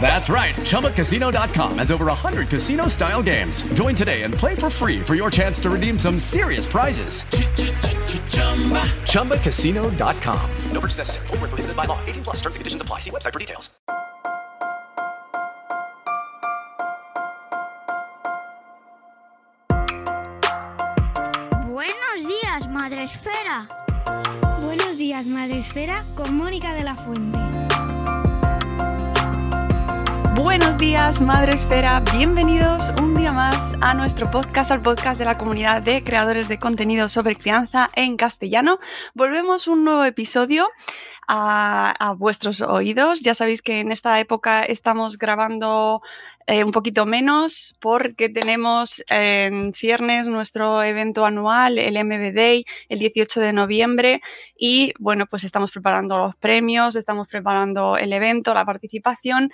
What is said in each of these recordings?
That's right. ChumbaCasino.com has over 100 casino style games. Join today and play for free for your chance to redeem some serious prizes. ChumbaCasino.com. No purchase necessary. Full prohibited by law. 18 plus terms and conditions apply. See website for details. Buenos días, Madre Esfera. Buenos días, Madre Esfera, con Mónica de la Fuente. Buenos días, Madre Esfera. Bienvenidos un día más a nuestro podcast, al podcast de la comunidad de creadores de contenido sobre crianza en castellano. Volvemos un nuevo episodio a, vuestros oídos. Ya sabéis que en esta época estamos grabando eh, un poquito menos porque tenemos en ciernes nuestro evento anual, el MB Day, el 18 de noviembre. Y bueno, pues estamos preparando los premios, estamos preparando el evento, la participación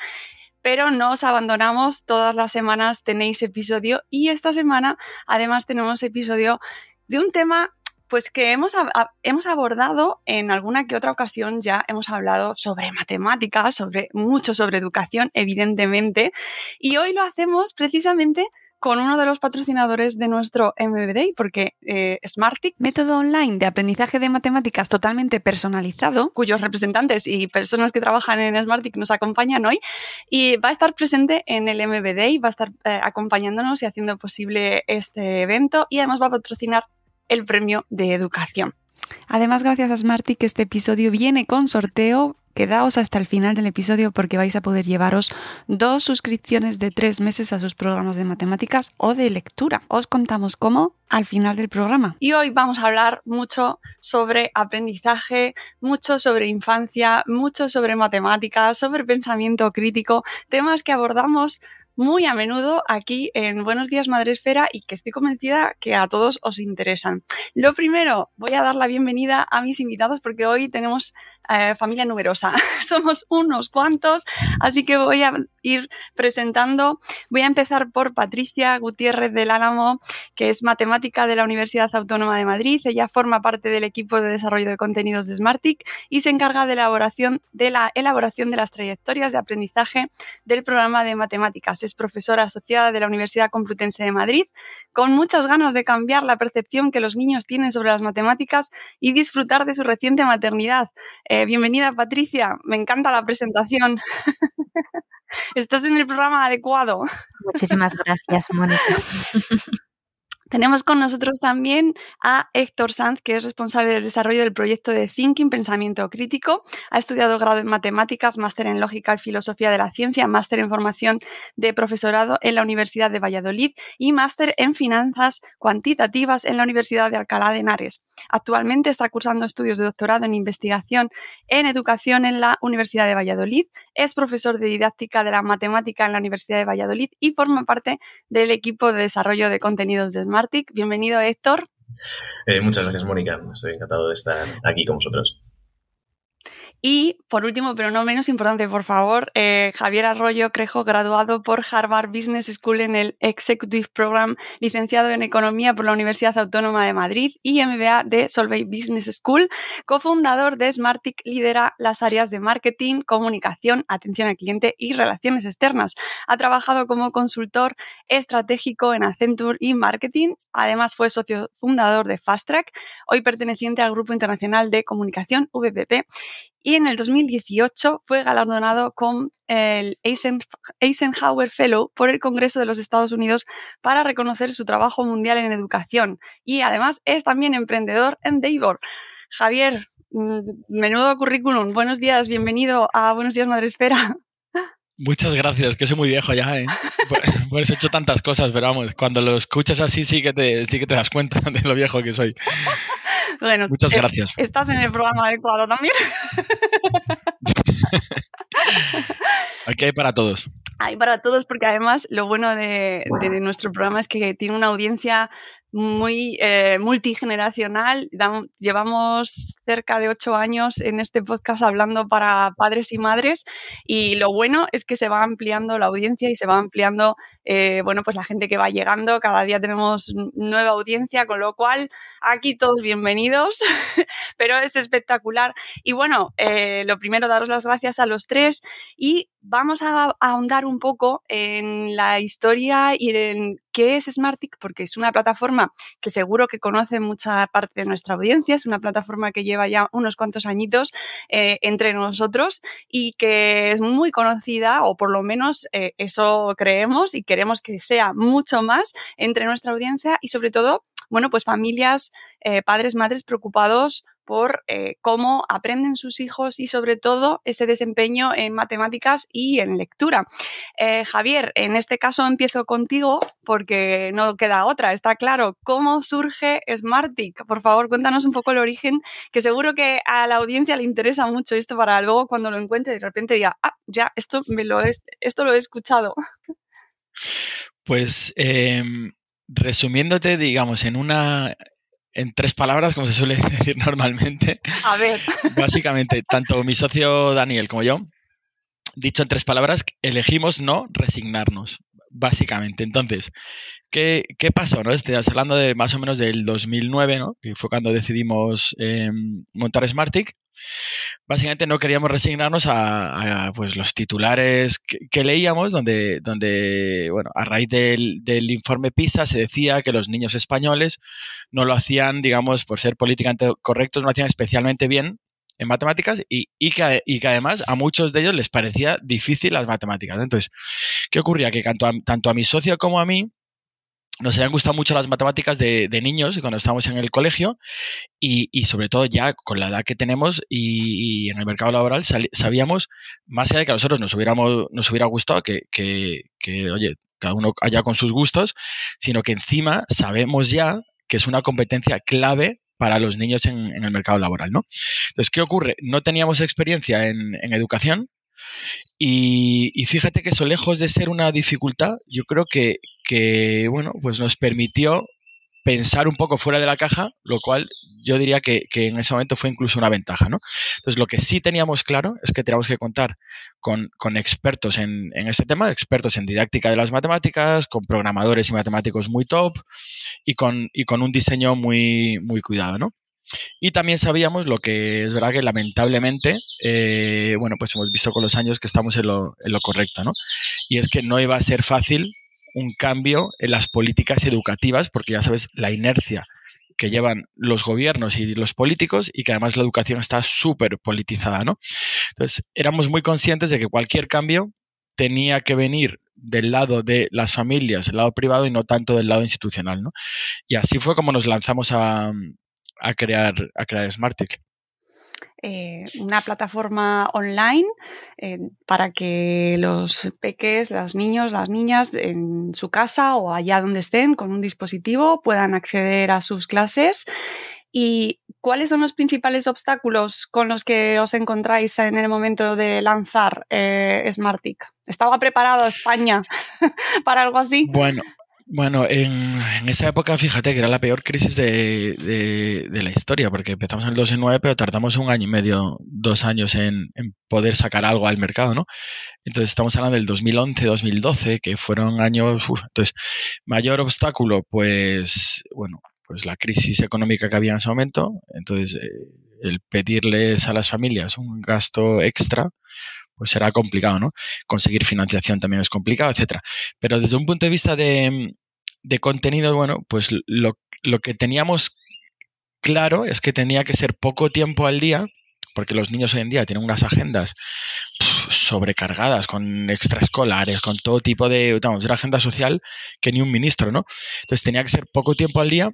pero no os abandonamos. Todas las semanas tenéis episodio y esta semana además tenemos episodio de un tema pues que hemos, hemos abordado en alguna que otra ocasión ya hemos hablado sobre matemáticas, sobre mucho sobre educación, evidentemente, y hoy lo hacemos precisamente con uno de los patrocinadores de nuestro MBD, porque eh, método online de aprendizaje de matemáticas totalmente personalizado, cuyos representantes y personas que trabajan en Smartic nos acompañan hoy, y va a estar presente en el MBD, va a estar eh, acompañándonos y haciendo posible este evento, y además va a patrocinar el premio de educación. Además, gracias a Smartic, este episodio viene con sorteo Quedaos hasta el final del episodio porque vais a poder llevaros dos suscripciones de tres meses a sus programas de matemáticas o de lectura. Os contamos cómo al final del programa. Y hoy vamos a hablar mucho sobre aprendizaje, mucho sobre infancia, mucho sobre matemáticas, sobre pensamiento crítico, temas que abordamos muy a menudo aquí en Buenos Días Madre Esfera y que estoy convencida que a todos os interesan. Lo primero, voy a dar la bienvenida a mis invitados porque hoy tenemos eh, familia numerosa. Somos unos cuantos, así que voy a ir presentando. Voy a empezar por Patricia Gutiérrez del Álamo, que es matemática de la Universidad Autónoma de Madrid. Ella forma parte del equipo de desarrollo de contenidos de Smartic y se encarga de, elaboración, de la elaboración de las trayectorias de aprendizaje del programa de matemáticas es profesora asociada de la Universidad Complutense de Madrid, con muchas ganas de cambiar la percepción que los niños tienen sobre las matemáticas y disfrutar de su reciente maternidad. Eh, bienvenida, Patricia. Me encanta la presentación. Estás en el programa adecuado. Muchísimas gracias, Mónica. Tenemos con nosotros también a Héctor Sanz, que es responsable del desarrollo del proyecto de Thinking, Pensamiento Crítico. Ha estudiado grado en Matemáticas, máster en Lógica y Filosofía de la Ciencia, máster en Formación de Profesorado en la Universidad de Valladolid y máster en Finanzas Cuantitativas en la Universidad de Alcalá de Henares. Actualmente está cursando estudios de doctorado en Investigación en Educación en la Universidad de Valladolid. Es profesor de Didáctica de la Matemática en la Universidad de Valladolid y forma parte del equipo de desarrollo de contenidos de Smart Bienvenido, Héctor. Eh, muchas gracias, Mónica. Estoy encantado de estar aquí con vosotros. Y por último, pero no menos importante, por favor, eh, Javier Arroyo Crejo, graduado por Harvard Business School en el Executive Program, licenciado en Economía por la Universidad Autónoma de Madrid y MBA de Solvay Business School, cofundador de Smartic, lidera las áreas de marketing, comunicación, atención al cliente y relaciones externas. Ha trabajado como consultor estratégico en Accenture y Marketing. Además, fue socio fundador de Fast Track, hoy perteneciente al Grupo Internacional de Comunicación, VPP y en el 2018 fue galardonado con el Eisenhower Fellow por el Congreso de los Estados Unidos para reconocer su trabajo mundial en educación y además es también emprendedor en Davor. Javier, mm, menudo currículum. Buenos días, bienvenido a Buenos días, Madre Esfera. Muchas gracias, que soy muy viejo ya, ¿eh? Por, por eso he hecho tantas cosas, pero vamos, cuando lo escuchas así sí que te, sí que te das cuenta de lo viejo que soy. Bueno, Muchas eh, gracias. Estás en el programa adecuado también. Aquí hay para todos. Hay para todos, porque además lo bueno de, de nuestro programa es que tiene una audiencia muy eh, multigeneracional. Llevamos cerca de ocho años en este podcast hablando para padres y madres y lo bueno es que se va ampliando la audiencia y se va ampliando, eh, bueno, pues la gente que va llegando. Cada día tenemos nueva audiencia, con lo cual aquí todos bienvenidos, pero es espectacular. Y bueno, eh, lo primero, daros las gracias a los tres y vamos a, ahondar un poco en la historia y en qué es Smartic, porque es una plataforma que seguro que conoce mucha parte de nuestra audiencia, es una plataforma que lleva ya unos cuantos añitos eh, entre nosotros y que es muy conocida, o por lo menos eh, eso creemos y queremos que sea mucho más entre nuestra audiencia y sobre todo, bueno, pues familias, eh, padres, madres preocupados por eh, cómo aprenden sus hijos y sobre todo ese desempeño en matemáticas y en lectura. Eh, Javier, en este caso empiezo contigo porque no queda otra, está claro. ¿Cómo surge Smartic? Por favor, cuéntanos un poco el origen, que seguro que a la audiencia le interesa mucho esto para luego cuando lo encuentre de repente diga, ah, ya, esto, me lo, he, esto lo he escuchado. Pues eh, resumiéndote, digamos, en una en tres palabras, como se suele decir normalmente, A ver, básicamente, tanto mi socio Daniel como yo, dicho en tres palabras, elegimos no resignarnos, básicamente. Entonces, ¿qué, qué pasó? ¿no? Estás hablando de más o menos del 2009, ¿no? que fue cuando decidimos eh, montar Smartic. Básicamente no queríamos resignarnos a, pues, los titulares que, leíamos, donde, donde bueno, a raíz del, del, informe PISA se decía que los niños españoles no lo hacían, digamos, por ser políticamente correctos, no lo hacían especialmente bien en matemáticas y, y, que, y, que, además a muchos de ellos les parecía difícil las matemáticas. Entonces, ¿qué ocurría? Que tanto a mi socio como a mí nos habían gustado mucho las matemáticas de, de niños cuando estábamos en el colegio y, y, sobre todo ya con la edad que tenemos y, en el mercado laboral sabíamos, más allá de que a nosotros nos, hubiéramos, nos hubiera gustado que, que, que, oye, cada uno allá con sus gustos, sino que encima sabemos ya que es una competencia clave para los niños en, en, el mercado laboral, ¿no? Entonces, ¿qué ocurre? No teníamos experiencia en, en educación y, fíjate que eso, lejos de ser una dificultad, yo creo que, bueno, pues nos permitió pensar un poco fuera de la caja, lo cual yo diría que, en ese momento fue incluso una ventaja, ¿no? Entonces, lo que sí teníamos claro es que teníamos que contar con, expertos en, este tema, expertos en didáctica de las matemáticas, con programadores y matemáticos muy top y con, y con un diseño muy, muy cuidado, ¿no? Y también sabíamos lo que es verdad que lamentablemente, eh, bueno, pues hemos visto con los años que estamos en lo, en lo correcto, ¿no? Y es que no iba a ser fácil un cambio en las políticas educativas, porque ya sabes la inercia que llevan los gobiernos y los políticos y que además la educación está súper politizada, ¿no? Entonces, éramos muy conscientes de que cualquier cambio tenía que venir del lado de las familias, el lado privado y no tanto del lado institucional, ¿no? Y así fue como nos lanzamos a, a crear, a crear Smartic. Eh, una plataforma online eh, para que los peques, los niños, las niñas en su casa o allá donde estén con un dispositivo puedan acceder a sus clases. ¿Y cuáles son los principales obstáculos con los que os encontráis en el momento de lanzar eh, Smartic? ¿Estaba preparado España para algo así? Bueno, bueno, en, en, esa época, fíjate que era la peor crisis de, de, la historia, porque empezamos en el 2009, pero tardamos un año y medio, dos años en, poder sacar algo al mercado, ¿no? Entonces estamos hablando del 2011-2012, que fueron años... Entonces, mayor obstáculo, pues, bueno, pues la crisis económica que había en ese momento, entonces eh, el pedirles a las familias un gasto extra, pues será complicado, ¿no? Conseguir financiación también es complicado, etcétera. Pero desde un punto de vista de, de contenido, bueno, pues lo, lo, que teníamos claro es que tenía que ser poco tiempo al día, porque los niños hoy en día tienen unas agendas sobrecargadas con extraescolares, con todo tipo de, vamos, una agenda social que ni un ministro, ¿no? Entonces tenía que ser poco tiempo al día,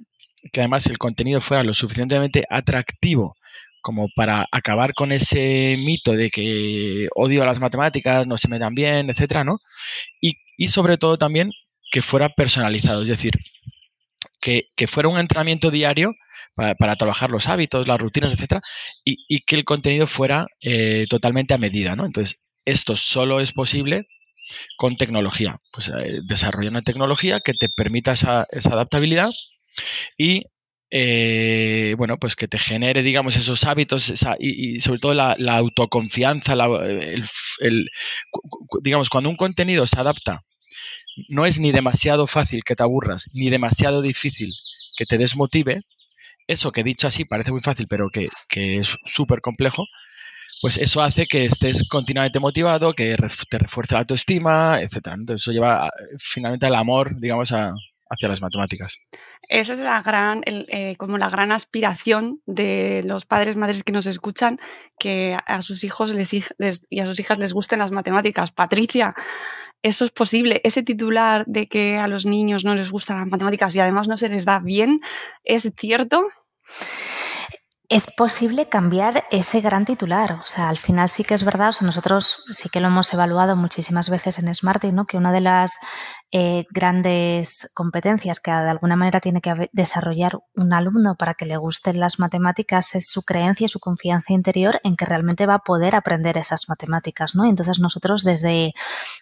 que además el contenido fuera lo suficientemente atractivo como para acabar con ese mito de que odio las matemáticas, no se me dan bien, etcétera, ¿no? Y, sobre todo también que fuera personalizado, es decir, que, fuera un entrenamiento diario para, trabajar los hábitos, las rutinas, etcétera, y, que el contenido fuera eh, totalmente a medida, ¿no? Entonces, esto solo es posible con tecnología. Pues eh, desarrolla una tecnología que te permita esa, adaptabilidad y eh, bueno, pues que te genere, digamos, esos hábitos y, sobre todo la, autoconfianza, digamos, cuando un contenido se adapta, no es ni demasiado fácil que te aburras, ni demasiado difícil que te desmotive, eso que dicho así parece muy fácil, pero que, que es súper complejo, pues eso hace que estés continuamente motivado, que te refuerce la autoestima, etc. Entonces eso lleva finalmente al amor, digamos, hacia las matemáticas. Esa es la gran, eh, como la gran aspiración de los padres, madres que nos escuchan, que a sus hijos les, y a sus hijas les gusten las matemáticas. Patricia, eso es posible. Ese titular de que a los niños no les gustan las matemáticas y además no se les da bien, ¿es cierto? es posible cambiar ese gran titular. O sea, al final sí que es verdad, o sea, nosotros sí que lo hemos evaluado muchísimas veces en Smarty, ¿no? Que una de las eh, grandes competencias que de alguna manera tiene que desarrollar un alumno para que le gusten las matemáticas es su creencia y su confianza interior en que realmente va a poder aprender esas matemáticas, ¿no? entonces nosotros desde,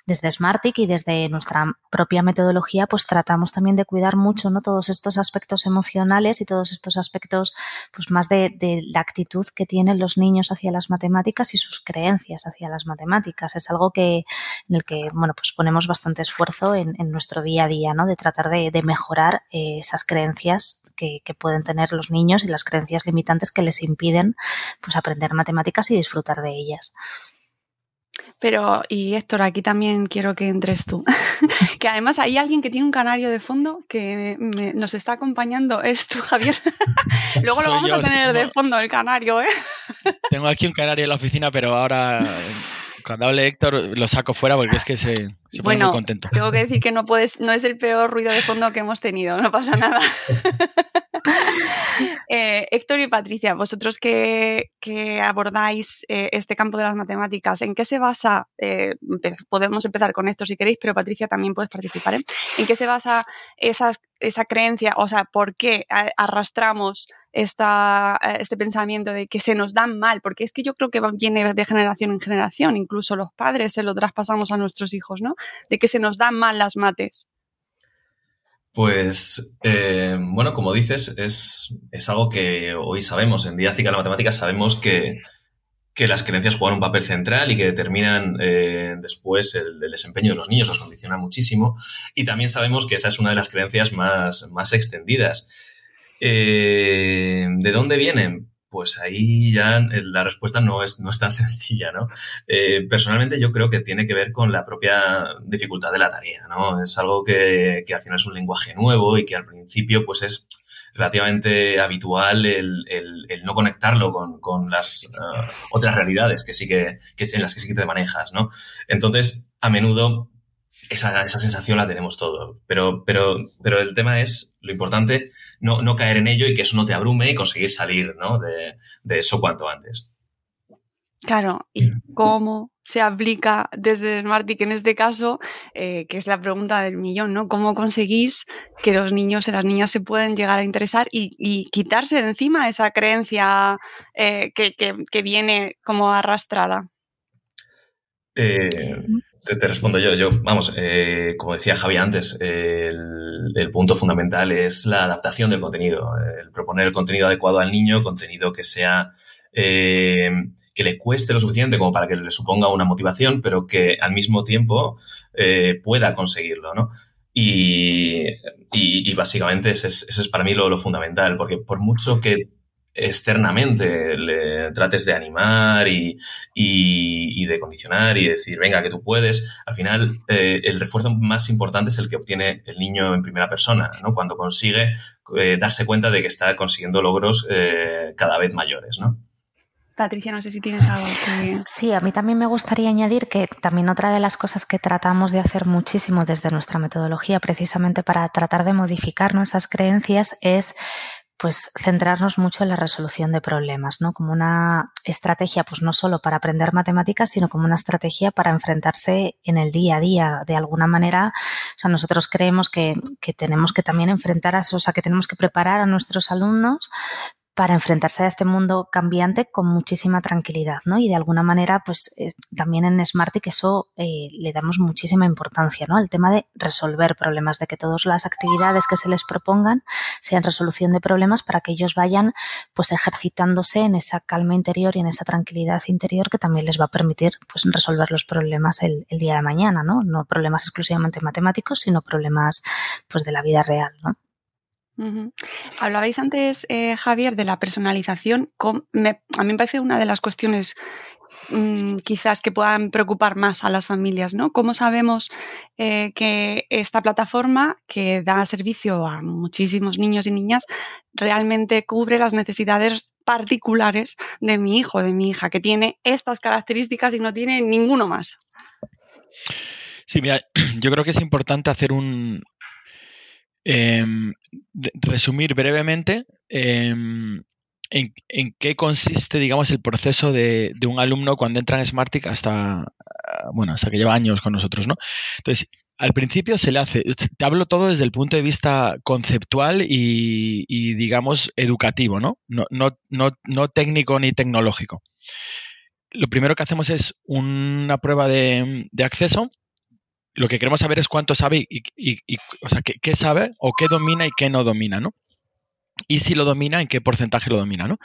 desde Smartic y desde nuestra propia metodología pues tratamos también de cuidar mucho, ¿no? Todos estos aspectos emocionales y todos estos aspectos pues más de, la actitud que tienen los niños hacia las matemáticas y sus creencias hacia las matemáticas. Es algo que, en el que, bueno, pues ponemos bastante esfuerzo en, en nuestro día a día, ¿no? De tratar de, mejorar eh, esas creencias que, pueden tener los niños y las creencias limitantes que les impiden pues, aprender matemáticas y disfrutar de ellas. Pero, y Héctor, aquí también quiero que entres tú. que además hay alguien que tiene un canario de fondo que nos está acompañando. ¿Eres tú, Javier? Luego lo vamos a tener de fondo, el canario, ¿eh? tengo aquí un canario en la oficina, pero ahora cuando hable Héctor lo saco fuera porque es que se, se pone muy contento. Tengo que decir que no puedes, no es el peor ruido de fondo que hemos tenido, no pasa nada. Eh, Héctor y Patricia, vosotros que, abordáis eh, este campo de las matemáticas, ¿en qué se basa? Eh, podemos empezar con Héctor si queréis, pero Patricia también puedes participar. ¿En qué se basa esa creencia? O sea, ¿por qué arrastramos esta, este pensamiento de que se nos dan mal? Porque es que yo creo que viene de generación en generación, incluso los padres se lo traspasamos a nuestros hijos, ¿no? De que se nos dan mal las mates. Pues, eh, bueno, como dices, es, es, algo que hoy sabemos. En didáctica de la matemática sabemos que, que las creencias juegan un papel central y que determinan eh, después el, desempeño de los niños, los condiciona muchísimo. Y también sabemos que esa es una de las creencias más, más extendidas. Eh, ¿De dónde vienen? pues ahí ya la respuesta no es, no es tan sencilla, ¿no? Eh, personalmente yo creo que tiene que ver con la propia dificultad de la tarea, ¿no? Es algo que, que al final es un lenguaje nuevo y que al principio pues es relativamente habitual el, el, no conectarlo con, con las uh, otras realidades que sí que, que, en las que sí que te manejas, ¿no? Entonces, a menudo esa, esa sensación la tenemos todos. Pero, pero, pero el tema es, lo importante, no, no caer en ello y que eso no te abrume y conseguir salir ¿no? de, de eso cuanto antes. Claro, ¿y cómo se aplica desde Smartic en este caso? Eh, que es la pregunta del millón, ¿no? ¿Cómo conseguís que los niños y las niñas se pueden llegar a interesar y, y quitarse de encima esa creencia eh, que, que, que, viene como arrastrada? Eh, te, respondo yo. Yo, vamos, eh, como decía Javi antes, el, punto fundamental es la adaptación del contenido, el proponer el contenido adecuado al niño, contenido que sea eh, que le cueste lo suficiente como para que le suponga una motivación, pero que al mismo tiempo eh, pueda conseguirlo, ¿no? Y, y, básicamente ese es, para mí lo, lo fundamental, porque por mucho que externamente le trates de animar y, y, de condicionar y decir, venga, que tú puedes, al final eh, el refuerzo más importante es el que obtiene el niño en primera persona, ¿no? Cuando consigue eh, darse cuenta de que está consiguiendo logros eh, cada vez mayores, ¿no? Patricia, no sé si tienes algo que... Sí, a mí también me gustaría añadir que también otra de las cosas que tratamos de hacer muchísimo desde nuestra metodología, precisamente para tratar de modificar nuestras creencias, es pues centrarnos mucho en la resolución de problemas, ¿no? Como una estrategia, pues no solo para aprender matemáticas, sino como una estrategia para enfrentarse en el día a día. De alguna manera, o sea, nosotros creemos que, que tenemos que también enfrentar a o sea, que tenemos que preparar a nuestros alumnos para enfrentarse a este mundo cambiante con muchísima tranquilidad, ¿no? Y de alguna manera, pues también en Smartick eso eh, le damos muchísima importancia, ¿no? El tema de resolver problemas, de que todas las actividades que se les propongan sean resolución de problemas para que ellos vayan, pues ejercitándose en esa calma interior y en esa tranquilidad interior que también les va a permitir, pues resolver los problemas el, el día de mañana, ¿no? No problemas exclusivamente matemáticos, sino problemas, pues de la vida real, ¿no? Hablabais antes, eh, Javier, de la personalización. a mí me parece una de las cuestiones mm, quizás que puedan preocupar más a las familias, ¿no? ¿Cómo sabemos eh, que esta plataforma que da servicio a muchísimos niños y niñas realmente cubre las necesidades particulares de mi hijo, de mi hija, que tiene estas características y no tiene ninguno más? Sí, mira, yo creo que es importante hacer un, Em, resumir brevemente em, en, qué consiste, digamos, el proceso de, un alumno cuando entra en Smartick hasta, bueno, hasta que lleva años con nosotros, ¿no? Entonces, al principio se le hace, te hablo todo desde el punto de vista conceptual y, digamos, educativo, ¿no? No, no, no técnico ni tecnológico. Lo primero que hacemos es una prueba de acceso lo que queremos saber es cuánto sabe y, o sea, qué, sabe o qué domina y qué no domina, ¿no? Y si lo domina, en qué porcentaje lo domina, ¿no?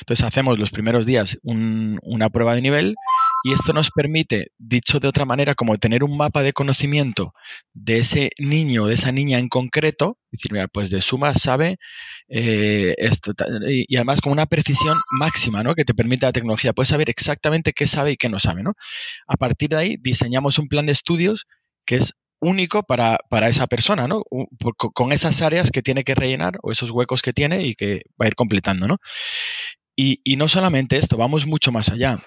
Entonces hacemos los primeros días una prueba de nivel y esto nos permite, dicho de otra manera, como tener un mapa de conocimiento de ese niño o de esa niña en concreto, decir, mira, pues de suma sabe eh, esto, y, además con una precisión máxima, ¿no? Que te permite la tecnología. Puedes saber exactamente qué sabe y qué no sabe, ¿no? A partir de ahí diseñamos un plan de estudios que es único para, esa persona, ¿no? Con esas áreas que tiene que rellenar o esos huecos que tiene y que va a ir completando, ¿no? Y, y, no solamente esto, vamos mucho más allá.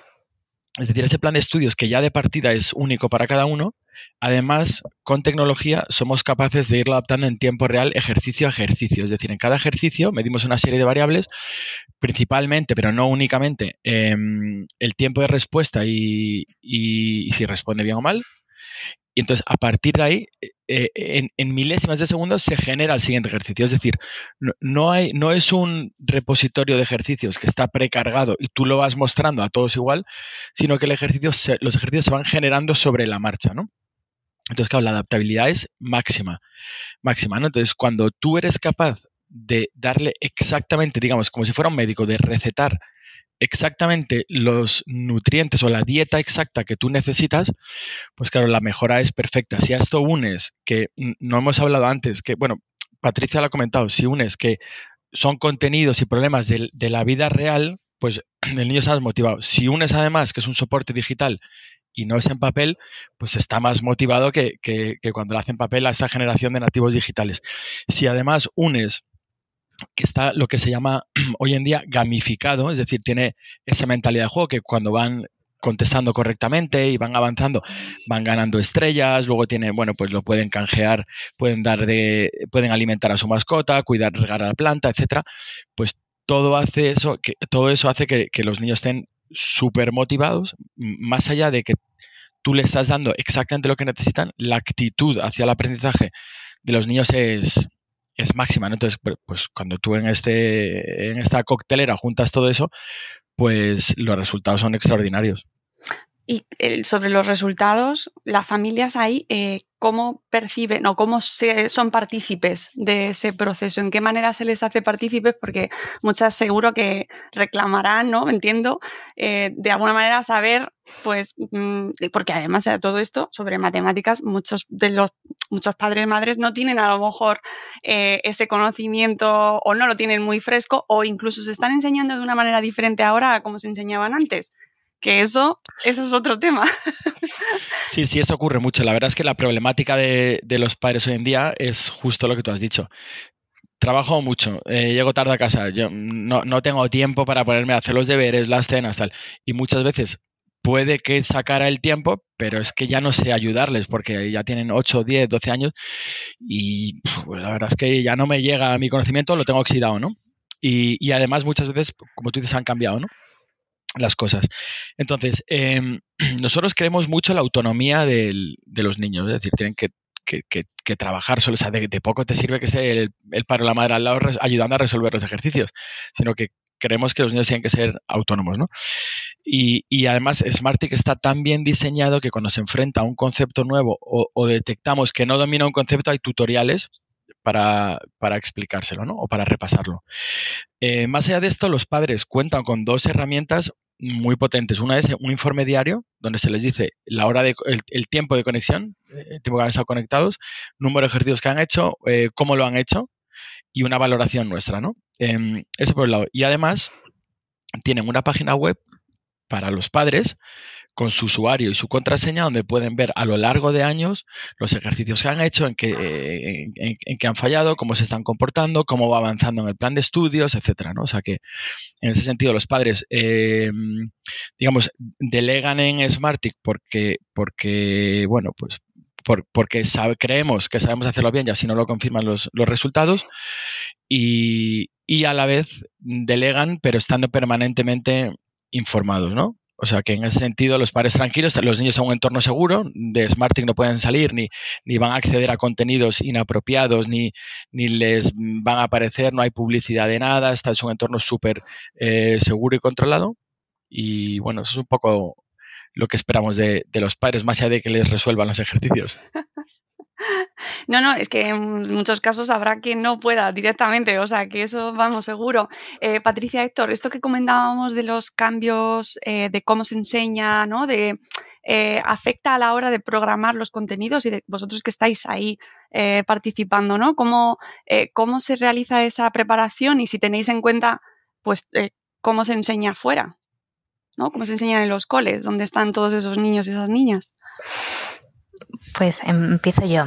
Es decir, ese plan de estudios que ya de partida es único para cada uno, además, con tecnología somos capaces de irlo adaptando en tiempo real ejercicio a ejercicio. Es decir, en cada ejercicio medimos una serie de variables, principalmente, pero no únicamente, em, el tiempo de respuesta y, y si responde bien o mal, y entonces, a partir de ahí, eh, eh, en, milésimas de segundos se genera el siguiente ejercicio. Es decir, no, hay, no es un repositorio de ejercicios que está precargado y tú lo vas mostrando a todos igual, sino que el ejercicio los ejercicios se van generando sobre la marcha, ¿no? Entonces, claro, la adaptabilidad es máxima, máxima, ¿no? Entonces, cuando tú eres capaz de darle exactamente, digamos, como si fuera un médico, de recetar exactamente los nutrientes o la dieta exacta que tú necesitas, pues claro, la mejora es perfecta. Si a esto unes, que no hemos hablado antes, que bueno, Patricia lo ha comentado, si unes que son contenidos y problemas de, la vida real, pues el niño está más motivado. Si unes además que es un soporte digital y no es en papel, pues está más motivado que, que, cuando lo hace en papel a esa generación de nativos digitales. Si además unes que está lo que se llama hoy en día gamificado, es decir, tiene esa mentalidad de juego que cuando van contestando correctamente y van avanzando, van ganando estrellas, luego tiene, bueno, pues lo pueden canjear, pueden dar de, pueden alimentar a su mascota, cuidar, regar a la planta, etcétera, pues todo hace eso, que todo eso hace que, que los niños estén súper motivados, más allá de que tú le estás dando exactamente lo que necesitan, la actitud hacia el aprendizaje de los niños es, es máxima. Entonces, pues cuando tú en, este, en esta coctelera juntas todo eso, pues los resultados son extraordinarios. Y eh, sobre los resultados, las familias ahí, eh, ¿cómo perciben o cómo se, son partícipes de ese proceso? ¿En qué manera se les hace partícipes? Porque muchas seguro que reclamarán, ¿no? Entiendo, eh, de alguna manera saber, pues, mm, porque además de todo esto, sobre matemáticas, muchos de los muchos padres madres no tienen a lo mejor ese conocimiento o no lo tienen muy fresco o incluso se están enseñando de una manera diferente ahora a como se enseñaban antes que eso, eso es otro tema. Sí, sí, eso ocurre mucho. La verdad es que la problemática de, los padres hoy en día es justo lo que tú has dicho. Trabajo mucho, eh, llego tarde a casa, yo no, tengo tiempo para ponerme a hacer los deberes, las cenas, tal. Y muchas veces puede que sacara el tiempo, pero es que ya no sé ayudarles porque ya tienen 8, 10, 12 años y pues, la verdad es que ya no me llega a mi conocimiento, lo tengo oxidado, ¿no? Y, además muchas veces, como tú dices, han cambiado, ¿no? Las cosas. Entonces, em, nosotros creemos mucho la autonomía de los niños, es decir, tienen que, trabajar solo, o sea, de, poco te sirve que esté el, el padre o la madre al lado ayudando a resolver los ejercicios, sino que creemos que los niños tienen que ser autónomos, ¿no? Y, además Smartick está tan bien diseñado que cuando se enfrenta a un concepto nuevo o, detectamos que no domina un concepto, hay tutoriales para, explicárselo, ¿no? O para repasarlo. Eh, más allá de esto, los padres cuentan con dos herramientas muy potentes. Una es un informe diario donde se les dice la hora de el, tiempo de conexión, el tiempo que han estado conectados, número de ejercicios que han hecho, eh, cómo lo han hecho y una valoración nuestra, ¿no? Em, eso por un lado. Y además tienen una página web para los padres con su usuario y su contraseña donde pueden ver a lo largo de años los ejercicios que han hecho, en qué, en, han fallado, cómo se están comportando, cómo va avanzando en el plan de estudios, etcétera, ¿no? O sea que en ese sentido los padres, em, digamos, delegan en Smartick porque, porque bueno, pues porque creemos que sabemos hacerlo bien y así no lo confirman los, resultados y, a la vez delegan pero estando permanentemente informados, ¿no? O sea que en ese sentido los padres tranquilos, los niños en un entorno seguro, de Smarting no pueden salir ni, ni van a acceder a contenidos inapropiados, ni, ni les van a aparecer, no hay publicidad de nada, está en un entorno súper eh, seguro y controlado. Y bueno, eso es un poco lo que esperamos de, los padres, más allá de que les resuelvan los ejercicios. No, no, es que en muchos casos habrá quien no pueda directamente, o sea que eso vamos seguro. Eh, Patricia Héctor, esto que comentábamos de los cambios, eh, de cómo se enseña, ¿no? De eh, afecta a la hora de programar los contenidos y de vosotros que estáis ahí participando, ¿no? ¿Cómo, ¿Cómo se realiza esa preparación y si tenéis en cuenta, pues, cómo se enseña afuera? ¿No? Como se enseñan en los coles, donde están todos esos niños y esas niñas. Pues empiezo yo.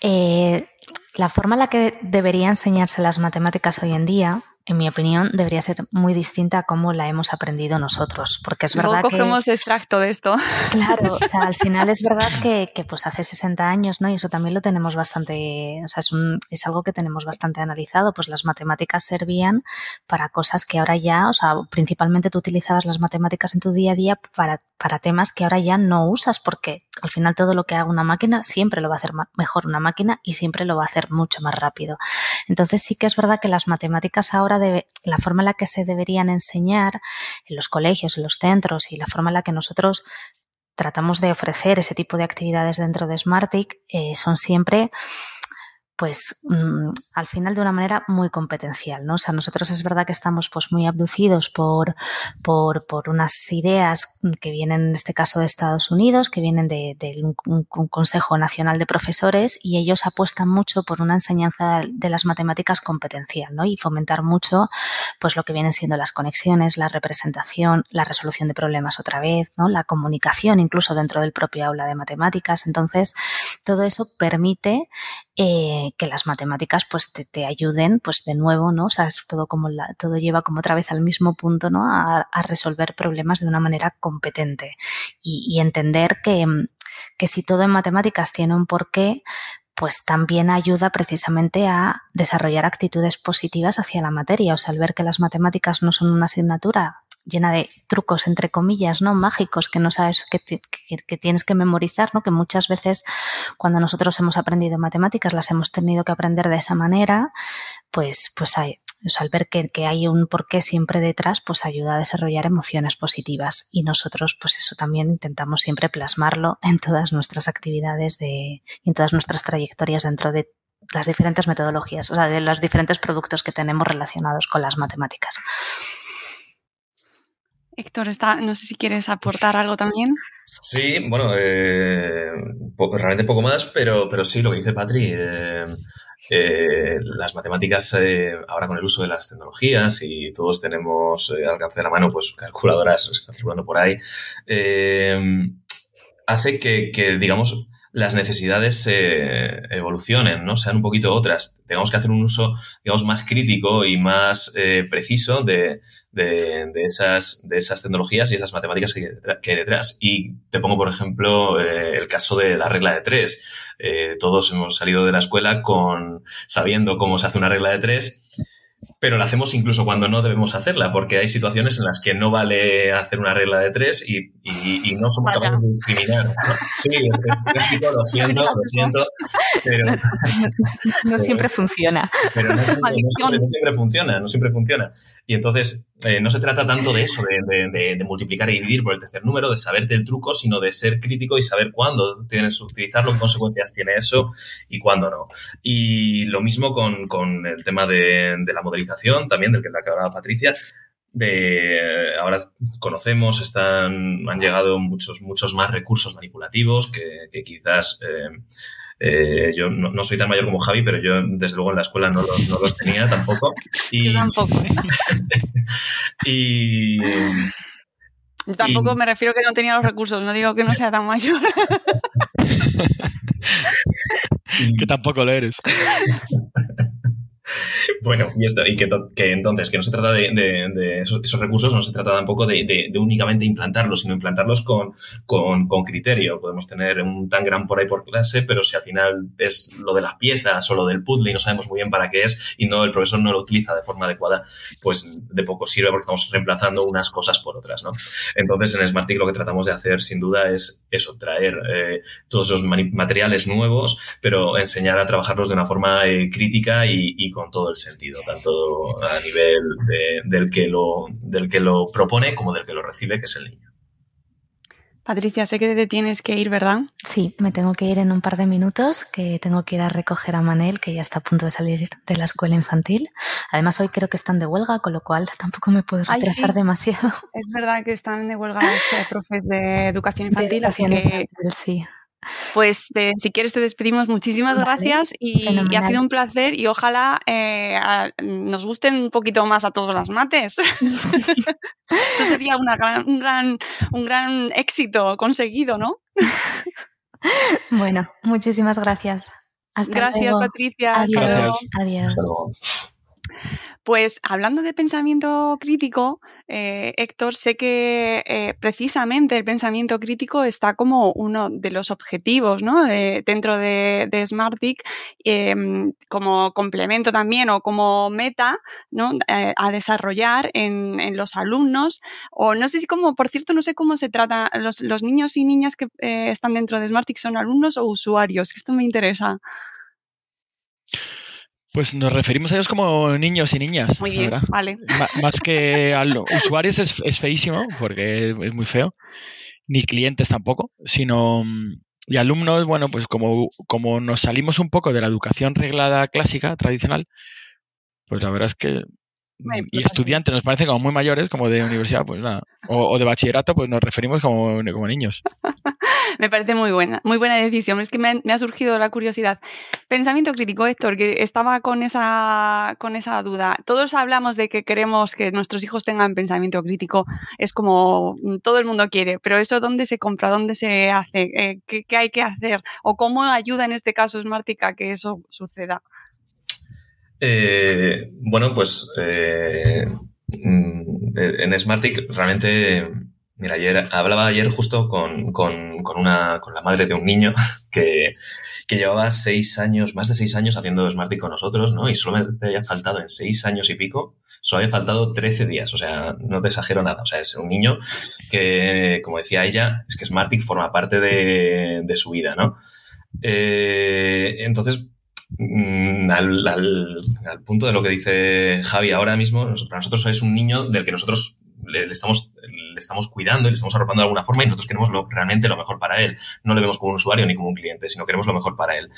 Eh, la forma en la que debería enseñarse las matemáticas hoy en día en mi opinión, debería ser muy distinta a cómo la hemos aprendido nosotros. Porque es verdad que. cogemos extracto de esto. Claro, o sea, al final es verdad que, que, pues hace 60 años, ¿no? Y eso también lo tenemos bastante. O sea, es, un, es algo que tenemos bastante analizado. Pues las matemáticas servían para cosas que ahora ya, o sea, principalmente tú utilizabas las matemáticas en tu día a día para, para temas que ahora ya no usas, porque al final todo lo que haga una máquina siempre lo va a hacer mejor una máquina y siempre lo va a hacer mucho más rápido. Entonces sí que es verdad que las matemáticas ahora, debe, la forma en la que se deberían enseñar en los colegios, en los centros y la forma en la que nosotros tratamos de ofrecer ese tipo de actividades dentro de Smartic eh, son siempre pues mm, al final de una manera muy competencial, ¿no? O sea, nosotros es verdad que estamos pues muy abducidos por, por, por unas ideas que vienen en este caso de Estados Unidos, que vienen de, un, Consejo Nacional de Profesores y ellos apuestan mucho por una enseñanza de las matemáticas competencial, ¿no? Y fomentar mucho pues lo que vienen siendo las conexiones, la representación, la resolución de problemas otra vez, ¿no? La comunicación incluso dentro del propio aula de matemáticas. Entonces, todo eso permite eh, que las matemáticas pues te, ayuden pues de nuevo, ¿no? O sea, es todo como la, todo lleva como otra vez al mismo punto, ¿no? A, resolver problemas de una manera competente y, entender que, que si todo en matemáticas tiene un porqué, pues también ayuda precisamente a desarrollar actitudes positivas hacia la materia. O sea, al ver que las matemáticas no son una asignatura llena de trucos, entre comillas, ¿no? Mágicos que no sabes que, que, tienes que memorizar, ¿no? Que muchas veces cuando nosotros hemos aprendido matemáticas las hemos tenido que aprender de esa manera, pues, pues hay, al ver que, que, hay un porqué siempre detrás, pues ayuda a desarrollar emociones positivas. Y nosotros, pues eso también intentamos siempre plasmarlo en todas nuestras actividades de, en todas nuestras trayectorias dentro de las diferentes metodologías, o sea, de los diferentes productos que tenemos relacionados con las matemáticas. Héctor, está, no sé si quieres aportar algo también. Sí, bueno, eh, realmente poco más, pero, pero sí, lo que dice Patri, eh, eh, las matemáticas ahora con el uso de las tecnologías y todos tenemos al alcance de la mano pues calculadoras, se están circulando por ahí, hace que, que, digamos, las necesidades eh, evolucionen, ¿no? Sean un poquito otras. Tengamos que hacer un uso, digamos, más crítico y más eh, preciso de, de, esas, de esas tecnologías y esas matemáticas que, hay detrás. Y te pongo, por ejemplo, eh, el caso de la regla de tres. todos hemos salido de la escuela con sabiendo cómo se hace una regla de tres pero la hacemos incluso cuando no debemos hacerla, porque hay situaciones en las que no vale hacer una regla de tres y, y- y no somos Vaya. capaces de discriminar. ¿no? Sí, es, es trágico, lo siento, lo siento, pero, No siempre funciona. pero no, siempre- no siempre, no siempre funciona, no siempre funciona. Y entonces eh, no se trata tanto de eso, de, de- de- de multiplicar y dividir por el tercer número, de saberte el truco, sino de ser crítico y saber cuándo tienes que utilizarlo, qué consecuencias tiene eso y cuándo no. Y lo mismo con, con el tema de la modelización, también del que la que hablaba Patricia. De, ahora conocemos, están, han llegado muchos, muchos más recursos manipulativos que, que quizás eh, eh, yo no, no soy tan mayor como Javi, pero yo desde luego en la escuela no los, no los tenía tampoco. Y, Yo tampoco. y Yo tampoco Y- me refiero que no tenía los recursos, no digo que no sea tan mayor. Que tampoco lo eres. Bueno, y, esto, y que, to- que entonces, que no se trata de, de- de esos, recursos, no se trata tampoco de, únicamente implantarlos, sino implantarlos con, con, criterio. Podemos tener un tan gran por ahí por clase, pero si al final es lo de las piezas o lo del puzzle y no sabemos muy bien para qué es y no el profesor no lo utiliza de forma adecuada, pues de poco sirve porque estamos reemplazando unas cosas por otras, ¿no? Entonces, en Smartick lo que tratamos de hacer, sin duda, es eso, traer eh, todos esos materiales nuevos, pero enseñar a trabajarlos de una forma eh, crítica y, y con todo el sentido, tanto a nivel de- del, que lo, del que lo propone como del que lo recibe, que es el niño. Patricia, sé que te tienes que ir, ¿verdad? Sí, me tengo que ir en un par de minutos, que tengo que ir a recoger a Manel, que ya está a punto de salir de la escuela infantil. Además, hoy creo que están de huelga, con lo cual tampoco me puedo Ay, retrasar sí. demasiado. Es verdad que están de huelga los eh, profes de educación De infantil, así educación que infantil, sí. Pues te- si quieres te despedimos. Muchísimas Vale, gracias y, y ha sido un placer y ojalá eh, a- nos gusten un poquito más a todos las mates. Eso sería una gran- un, gran, un gran éxito conseguido, ¿no? Bueno, muchísimas gracias. Hasta Gracias, luego. Patricia. Adiós. Adiós. Hasta luego. Pues hablando de pensamiento crítico, eh, Héctor, sé que eh, precisamente el pensamiento crítico está como uno de los objetivos ¿no? de- dentro de, de eh, como complemento también o como meta ¿no? Eh, a desarrollar en, los alumnos. O no sé si como, por cierto, no sé cómo se trata, los, niños y niñas que eh, están dentro de Smartdic son alumnos o usuarios, esto me interesa. Pues nos referimos a ellos como niños y niñas. Muy bien, vale. Más que a los usuarios es, es feísimo, porque es muy feo, ni clientes tampoco, sino mm, y alumnos, bueno, pues como, como nos salimos un poco de la educación reglada clásica, tradicional, pues la verdad es que y pues, estudiantes nos parecen como muy mayores, como de universidad, pues nada, o, o de bachillerato, pues nos referimos como, como niños. Me parece muy buena, muy buena decisión. Es que me, me ha surgido la curiosidad. Pensamiento crítico, Héctor, que estaba con esa, con esa duda. Todos hablamos de que queremos que nuestros hijos tengan pensamiento crítico. Es como mm, todo el mundo quiere, pero eso ¿dónde se compra? ¿Dónde se hace? Eh, ¿qué, qué hay que hacer? ¿O cómo ayuda en este caso Smartica que eso suceda? Eh, bueno, pues eh, mm, en Smartick realmente, mira, ayer hablaba ayer justo con, con- con una, con la madre de un niño que, que llevaba seis años, más de seis años haciendo Smartick con nosotros, ¿no? Y solamente había faltado en seis años y pico, solo había faltado 13 días, o sea, no te exagero nada, o sea, es un niño que, como decía ella, es que Smartick forma parte de, de su vida, ¿no? Eh, entonces, al, al- al punto de lo que dice Javi ahora mismo, para nosotros es un niño del que nosotros le, estamos, le estamos cuidando y le estamos arropando de alguna forma y nosotros queremos lo, realmente lo mejor para él. No le vemos como un usuario ni como un cliente, sino queremos lo mejor para él.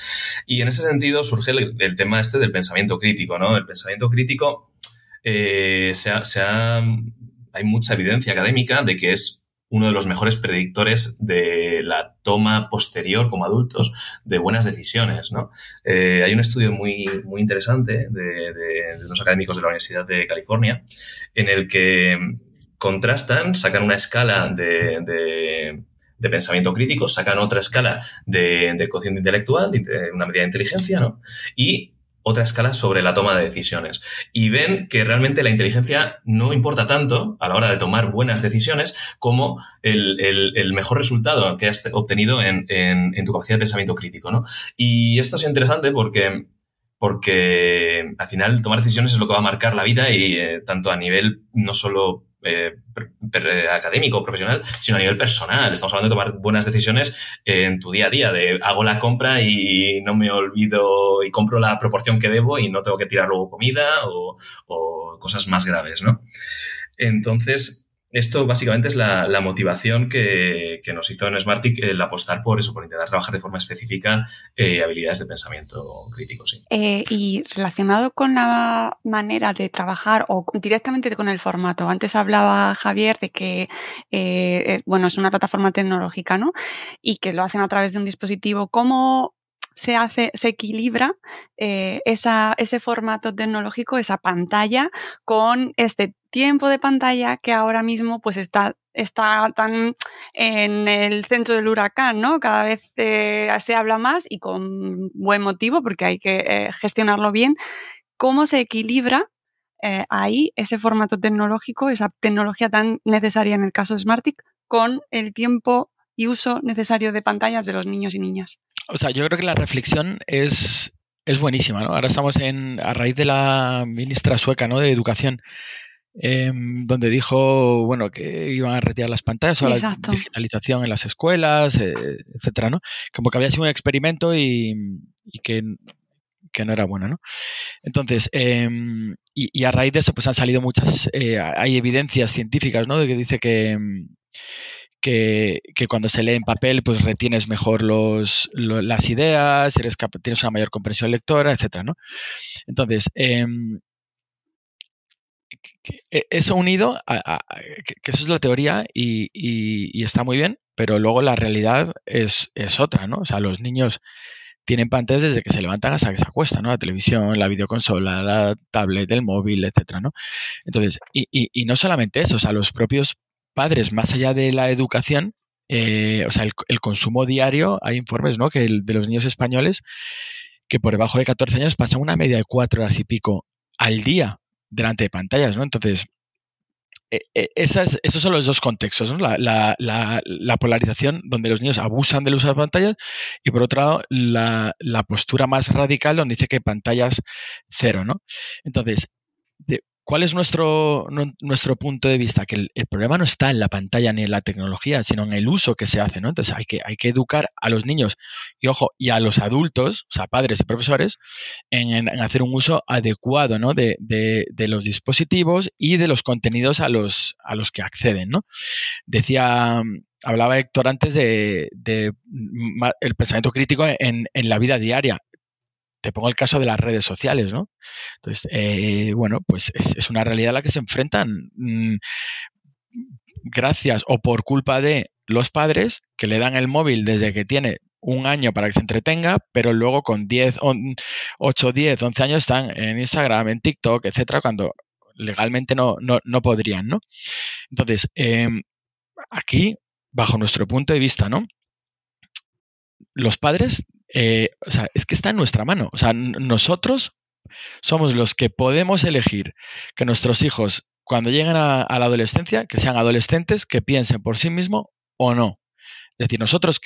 Y en ese sentido surge el, el tema este del pensamiento crítico, ¿no? El pensamiento crítico, eh, se ha- se ha- hay mucha evidencia académica de que es uno de los mejores predictores de la toma posterior como adultos de buenas decisiones, ¿no? Eh, hay un estudio muy, muy interesante de, de- unos académicos de la Universidad de California en el que contrastan, sacan una escala de, pensamiento crítico, sacan otra escala de, de cociente intelectual, de una medida de inteligencia, ¿no? Y otra escala sobre la toma de decisiones. Y ven que realmente la inteligencia no importa tanto a la hora de tomar buenas decisiones como el, el- mejor resultado que has obtenido en, en- en tu capacidad de pensamiento crítico, ¿no? Y esto es interesante porque porque al final tomar decisiones es lo que va a marcar la vida y eh, tanto a nivel no solo eh, académico, profesional, sino a nivel personal. Estamos hablando de tomar buenas decisiones en tu día a día, de hago la compra y no me olvido y compro la proporción que debo y no tengo que tirar luego comida o cosas más graves, ¿no? Entonces, esto básicamente es la, motivación que, nos hizo en Smartic el apostar por eso, por intentar trabajar de forma específica eh, habilidades de pensamiento crítico. Eh, y relacionado con la manera de trabajar o directamente con el formato, antes hablaba Javier de que, eh, bueno, es una plataforma tecnológica, ¿no? Y que lo hacen a través de un dispositivo. ¿Cómo se hace, se equilibra esa, ese formato tecnológico, esa pantalla, con este tiempo de pantalla que ahora mismo pues está, está tan en el centro del huracán, ¿no? Cada vez eh, se habla más y con buen motivo porque hay que eh, gestionarlo bien. ¿Cómo se equilibra eh, ahí ese formato tecnológico, esa tecnología tan necesaria en el caso de Smartic, con el tiempo y uso necesario de pantallas de los niños y niñas? O sea, yo creo que la reflexión es, es buenísima, ¿no? Ahora estamos en, a raíz de la ministra sueca, ¿no? De Educación, Em, donde dijo bueno que iban a retirar las pantallas o la digitalización en las escuelas, eh, etcétera, ¿no? Como que había sido un experimento y, que, no era bueno, ¿no? Entonces, em, y, a raíz de eso, pues han salido muchas, eh, hay evidencias científicas, ¿no? De que dice que, que, cuando se lee en papel, pues retienes mejor los, las ideas, eres tienes una mayor comprensión lectora, etcétera, ¿no? Entonces, em, e, eso unido, que, eso es la teoría y, está muy bien, pero luego la realidad es, otra, ¿no? O sea, los niños tienen pantallas desde que se levantan hasta que se acuestan, ¿no? La televisión, la videoconsola, la tablet, el móvil, etcétera, ¿no? Entonces, y, no solamente eso, o sea, los propios padres, más allá de la educación, eh, o sea, el, consumo diario, hay informes, ¿no? Que de los niños españoles que por debajo de 14 años pasan una media de cuatro horas y pico al día delante de pantallas, ¿no? Entonces, e, e, esos son los dos contextos, ¿no? La, polarización donde los niños abusan del uso de pantallas y por otro lado la, postura más radical donde dice que pantallas cero, ¿no? Entonces, ¿Cuál es nuestro, nuestro punto de vista? Que el, problema no está en la pantalla ni en la tecnología, sino en el uso que se hace, ¿no? Entonces hay que, hay que educar a los niños y, ojo, y a los adultos, o sea, padres y profesores, en, hacer un uso adecuado, ¿no? De, los dispositivos y de los contenidos a los, a los que acceden, ¿no? Decía, hablaba Héctor antes de, el pensamiento crítico en, en, la vida diaria te pongo el caso de las redes sociales, ¿no? Entonces, eh, bueno, pues es, una realidad a la que se enfrentan mm, gracias o por culpa de los padres que le dan el móvil desde que tiene un año para que se entretenga, pero luego con 10, 8, 10, 11 años están en Instagram, en TikTok, etcétera, cuando legalmente no, no, podrían, ¿no? Entonces, em, aquí, bajo nuestro punto de vista, ¿no? Los padres eh, o sea, es que está en nuestra mano. O sea, nosotros somos los que podemos elegir que nuestros hijos, cuando lleguen a, la adolescencia, que sean adolescentes, que piensen por sí mismos o no. Es decir, nosotros,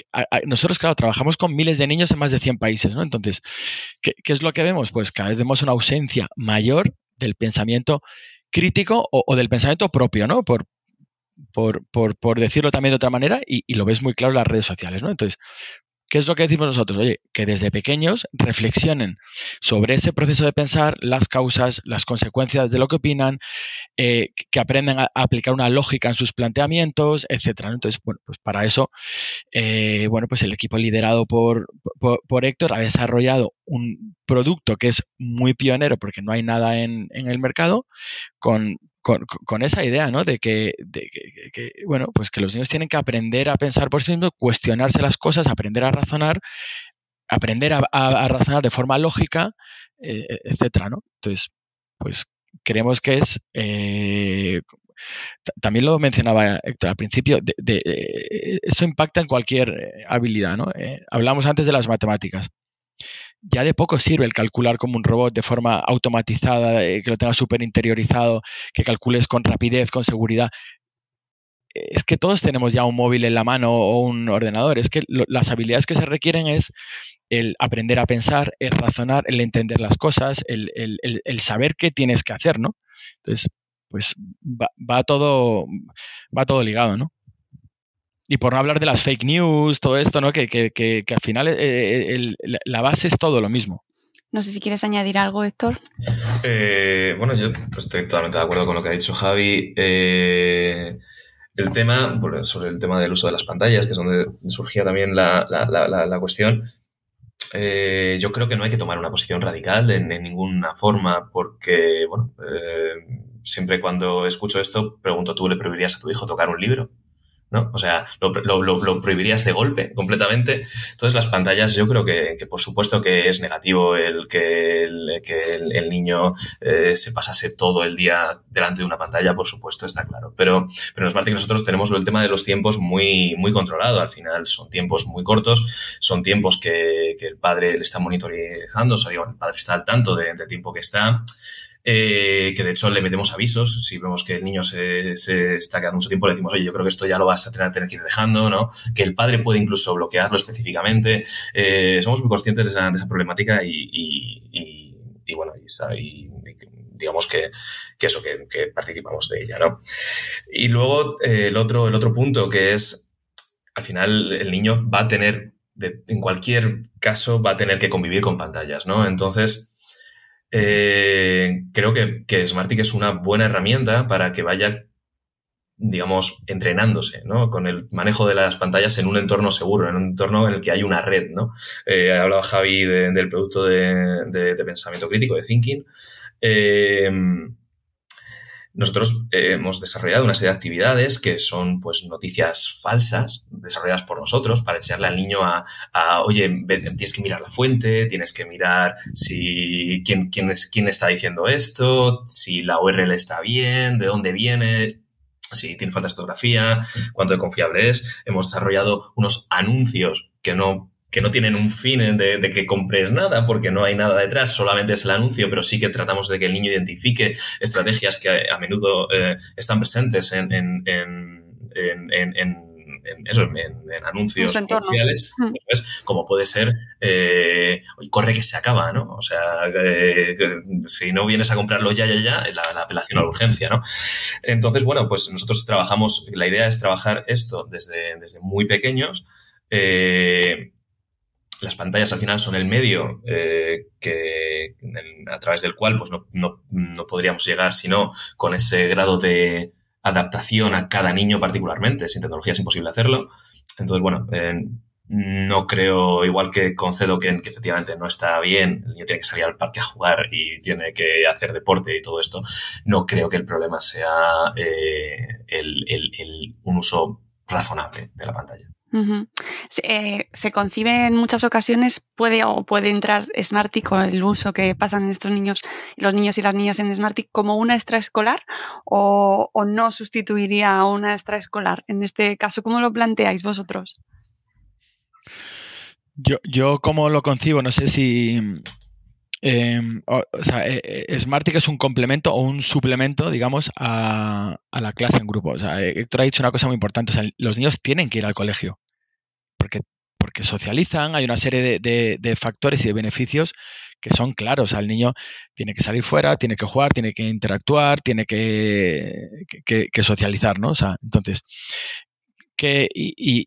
nosotros, claro, trabajamos con miles de niños en más de 100 países, ¿no? Entonces, ¿qué, es lo que vemos? Pues cada vez vemos una ausencia mayor del pensamiento crítico o, del pensamiento propio, ¿no? Por, por, decirlo también de otra manera, y, y, lo ves muy claro en las redes sociales, ¿no? Entonces, ¿Qué es lo que decimos nosotros? Oye, que desde pequeños reflexionen sobre ese proceso de pensar, las causas, las consecuencias de lo que opinan, eh, que aprendan a, aplicar una lógica en sus planteamientos, etcétera. Entonces, bueno, pues para eso, eh, bueno, pues el equipo liderado por, por, Héctor ha desarrollado un producto que es muy pionero porque no hay nada en, en el mercado, con con, esa idea, ¿no? De, que, bueno, pues que los niños tienen que aprender a pensar por sí mismos, cuestionarse las cosas, aprender a razonar, aprender a, razonar de forma lógica, eh, etcétera, ¿no? Entonces, pues creemos que es eh, también lo mencionaba Héctor al principio, eh, eso impacta en cualquier habilidad. ¿no? hablamos antes de las matemáticas ya de poco sirve el calcular como un robot de forma automatizada, eh, que lo tenga súper interiorizado, que calcules con rapidez, con seguridad. es que todos tenemos ya un móvil en la mano o un ordenador. Es que las habilidades que se requieren es el aprender a pensar, el razonar, el entender las cosas, el, saber qué tienes que hacer, ¿no? Entonces, pues va, todo, va todo ligado, ¿no? Y por no hablar de las fake news, todo esto, ¿no? Que, al final eh, eh, la base es todo lo mismo. No sé si quieres añadir algo, Héctor. Eh, bueno, yo estoy totalmente de acuerdo con lo que ha dicho Javi. el tema, sobre el tema del uso de las pantallas, que es donde surgía también la, cuestión, yo creo que no hay que tomar una posición radical de, ninguna forma, porque, bueno, siempre cuando escucho esto, pregunto, ¿tú le prohibirías a tu hijo tocar un libro? ¿No? O sea, lo, prohibirías de golpe completamente. Entonces, las pantallas, yo creo que, por supuesto que es negativo el que el, que el, niño eh, se pasase todo el día delante de una pantalla, por supuesto, está claro. Pero, pero nos parece que nosotros tenemos el tema de los tiempos muy, muy controlado. Al final, son tiempos muy cortos, son tiempos que, el padre le está monitorizando, o sea, el padre está al tanto del tiempo que está. Eh, que de hecho le metemos avisos, si vemos que el niño se, está quedando mucho tiempo, le decimos, oye, yo creo que esto ya lo vas a tener, que ir dejando, ¿no? Que el padre puede incluso bloquearlo específicamente. Eh, somos muy conscientes de esa, problemática y, bueno, y, digamos que, eso, que, participamos de ella, ¿no? Y luego eh, el, otro, el otro punto que es, al final el niño va a tener, en cualquier caso, va a tener que convivir con pantallas, ¿no? Entonces, eh, creo que, que Smartick es una buena herramienta para que vaya, digamos, entrenándose, ¿no? Con el manejo de las pantallas en un entorno seguro, en un entorno en el que hay una red, ¿no? Eh, hablaba Javi del producto de, pensamiento crítico, de thinking. Eh, nosotros eh, hemos desarrollado una serie de actividades que son pues noticias falsas desarrolladas por nosotros para enseñarle al niño a, oye, tienes que mirar la fuente, tienes que mirar si quién, quién, es, quién está diciendo esto, si la URL está bien, de dónde viene, si tiene falta de fotografía, cuánto de confiable es. Hemos desarrollado unos anuncios que no que no tienen un fin de, que compres nada, porque no hay nada detrás, solamente es el anuncio, pero sí que tratamos de que el niño identifique estrategias que a, menudo eh, están presentes en, en, eso, en, anuncios comerciales, pues, como puede ser, eh, corre que se acaba, ¿no? O sea, si no vienes a comprarlo ya, ya, ya, la, apelación a la urgencia, ¿no? Entonces, bueno, pues nosotros trabajamos, la idea es trabajar esto desde, desde muy pequeños, eh, las pantallas al final son el medio eh, que, a través del cual pues no, no, no, podríamos llegar sino con ese grado de adaptación a cada niño particularmente. Sin tecnología es imposible hacerlo. Entonces, bueno, eh, no creo, igual que concedo que, que, efectivamente no está bien, el niño tiene que salir al parque a jugar y tiene que hacer deporte y todo esto, no creo que el problema sea eh, el, el, el, un uso razonable de la pantalla se, eh, se, concibe en muchas ocasiones, puede o puede entrar Smartick con el uso que pasan estos niños, los niños y las niñas en Smartick como una extraescolar o, o no sustituiría a una extraescolar. En este caso, ¿cómo lo planteáis vosotros? Yo, yo como lo concibo, no sé si, Em, o, sea, eh, eh, es un complemento o un suplemento, digamos, a, la clase en grupo. O sea, eh, Héctor ha dicho una cosa muy importante. O sea, los niños tienen que ir al colegio porque, porque socializan, hay una serie de, factores y de beneficios que son claros. O sea, el niño tiene que salir fuera, tiene que jugar, tiene que interactuar, tiene que, que, socializar, ¿no? O sea, entonces, ¿qué, y,